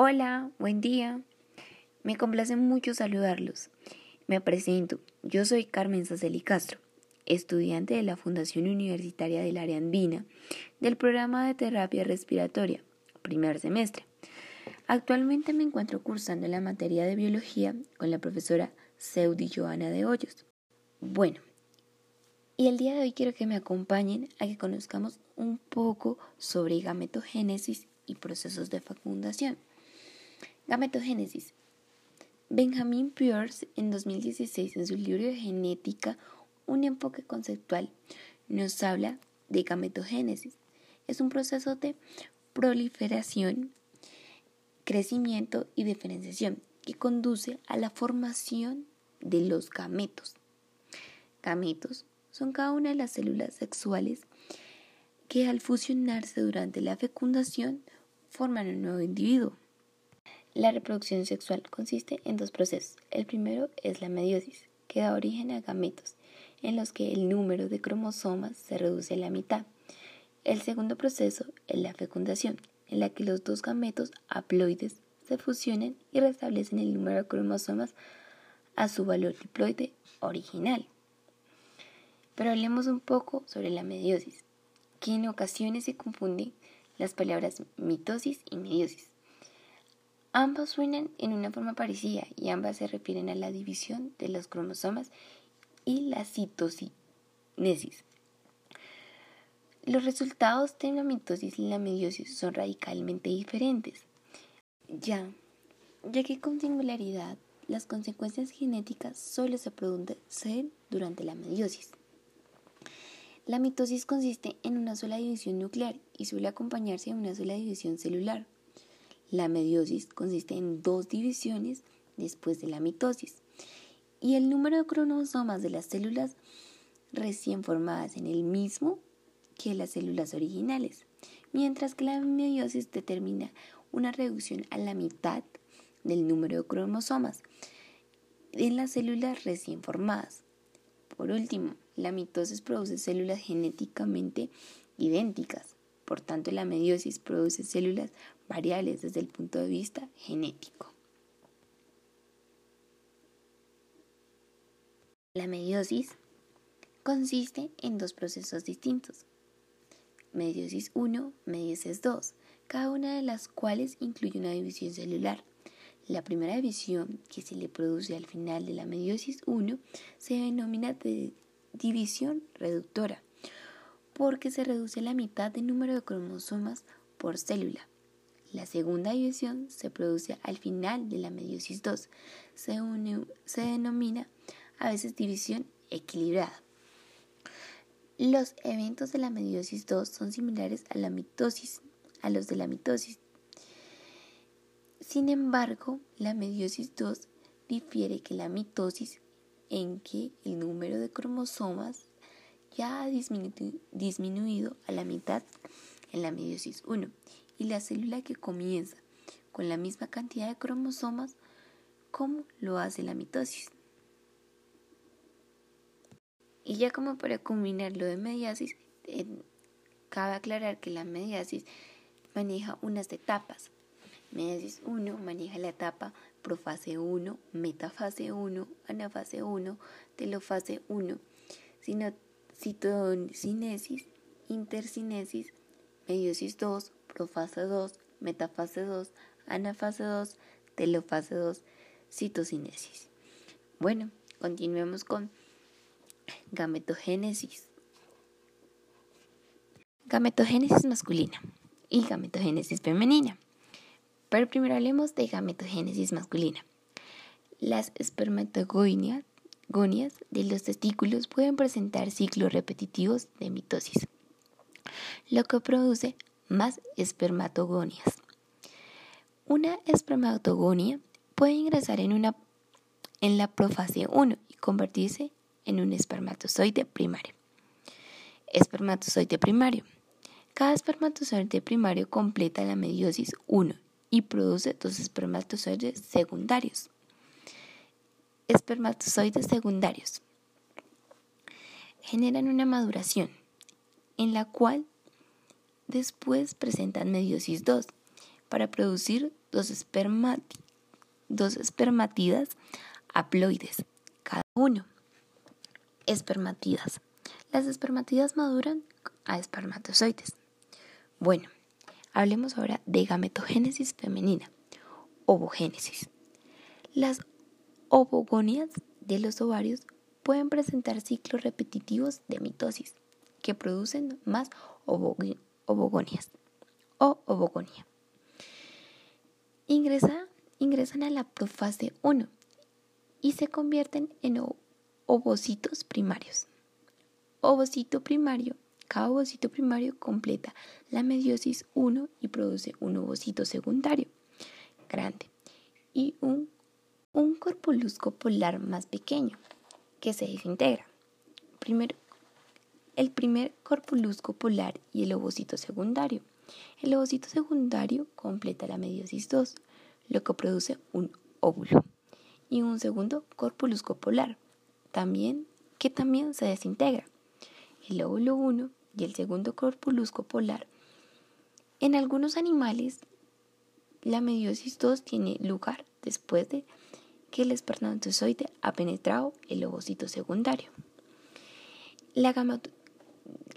Hola, buen día. Me complace mucho saludarlos. Me presento. Yo soy Carmen Saceli Castro, estudiante de la Fundación Universitaria del Área Andina del programa de terapia respiratoria, primer semestre. Actualmente me encuentro cursando la materia de biología con la profesora Seudi Joana de Hoyos. Bueno, y el día de hoy quiero que me acompañen a que conozcamos un poco sobre gametogénesis y procesos de fecundación. Gametogénesis. Benjamin Pierce en 2016 en su libro de Genética, un enfoque conceptual, nos habla de gametogénesis. Es un proceso de proliferación, crecimiento y diferenciación que conduce a la formación de los gametos. Gametos son cada una de las células sexuales que al fusionarse durante la fecundación forman un nuevo individuo. La reproducción sexual consiste en dos procesos. El primero es la meiosis, que da origen a gametos, en los que el número de cromosomas se reduce a la mitad. El segundo proceso es la fecundación, en la que los dos gametos haploides se fusionan y restablecen el número de cromosomas a su valor diploide original. Pero hablemos un poco sobre la meiosis, que en ocasiones se confunden las palabras mitosis y meiosis. Ambos suenan en una forma parecida y ambas se refieren a la división de los cromosomas y la citocinesis. Los resultados de la mitosis y la meiosis son radicalmente diferentes, ya, ya que con singularidad las consecuencias genéticas solo se producen durante la meiosis. La mitosis consiste en una sola división nuclear y suele acompañarse de una sola división celular. La meiosis consiste en dos divisiones después de la mitosis y el número de cromosomas de las células recién formadas en el mismo que las células originales, mientras que la meiosis determina una reducción a la mitad del número de cromosomas en las células recién formadas. Por último, la mitosis produce células genéticamente idénticas, por tanto la meiosis produce células variables desde el punto de vista genético. La meiosis consiste en dos procesos distintos. Meiosis 1, meiosis 2, cada una de las cuales incluye una división celular. La primera división que se le produce al final de la meiosis 1 se denomina división reductora, porque se reduce la mitad del número de cromosomas por célula. La segunda división se produce al final de la meiosis 2. Se, denomina a veces división equilibrada. Los eventos de la meiosis 2 son similares a la mitosis, a los de la mitosis. Sin embargo, la meiosis 2 difiere que la mitosis en que el número de cromosomas ya ha disminuido a la mitad en la meiosis 1 y la célula que comienza con la misma cantidad de cromosomas como lo hace la mitosis. Y ya como para culminar lo de mediasis, cabe aclarar que la mediasis maneja unas etapas. Mediasis 1 maneja la etapa profase 1, metafase 1, anafase 1, telofase 1, citocinesis, intercinesis, meiosis 2, profase 2, metafase 2, anafase 2, telofase 2, citocinesis. Bueno, continuemos con gametogénesis. Gametogénesis masculina y gametogénesis femenina. Pero primero hablemos de gametogénesis masculina. Las espermatogonias de los testículos pueden presentar ciclos repetitivos de mitosis, lo que produce más espermatogonias. Una espermatogonia puede ingresar en, una, en la profase 1 y convertirse en un espermatozoide primario. Espermatozoide primario. Cada espermatozoide primario completa la meiosis 1 y produce dos espermatozoides secundarios. Espermatozoides secundarios generan una maduración en la cual después presentan meiosis 2 para producir dos, dos espermatidas haploides, cada uno. Espermatidas. Las espermatidas maduran a espermatozoides. Bueno, hablemos ahora de gametogénesis femenina, ovogénesis. Las ovogonias de los ovarios pueden presentar ciclos repetitivos de mitosis que producen más ovogonias o ovogonia. ingresan a la profase 1 y se convierten en ovocitos primarios. Ovocito primario. Cada ovocito primario completa la meiosis 1 y produce un ovocito secundario grande y un, un corpulusco polar más pequeño que se desintegra. Primero, el primer corpulusco polar y el ovocito secundario. El ovocito secundario completa la meiosis 2, lo que produce un óvulo y un segundo corpulusco polar, también, que también se desintegra. El óvulo 1 y el segundo corpulusco polar. En algunos animales, la meiosis 2 tiene lugar después de que el espermatozoide ha penetrado el ovocito secundario. La,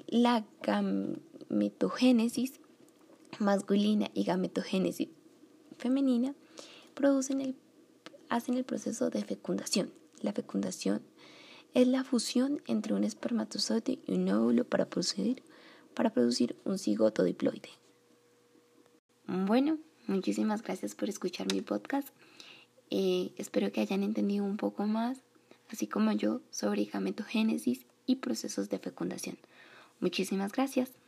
la gametogénesis masculina y gametogénesis femenina producen el hacen el proceso de fecundación. La fecundación es la fusión entre un espermatozoide y un óvulo para producir, para producir un cigoto diploide. Bueno, muchísimas gracias por escuchar mi podcast. Eh, espero que hayan entendido un poco más, así como yo, sobre gametogénesis y procesos de fecundación. Muchísimas gracias.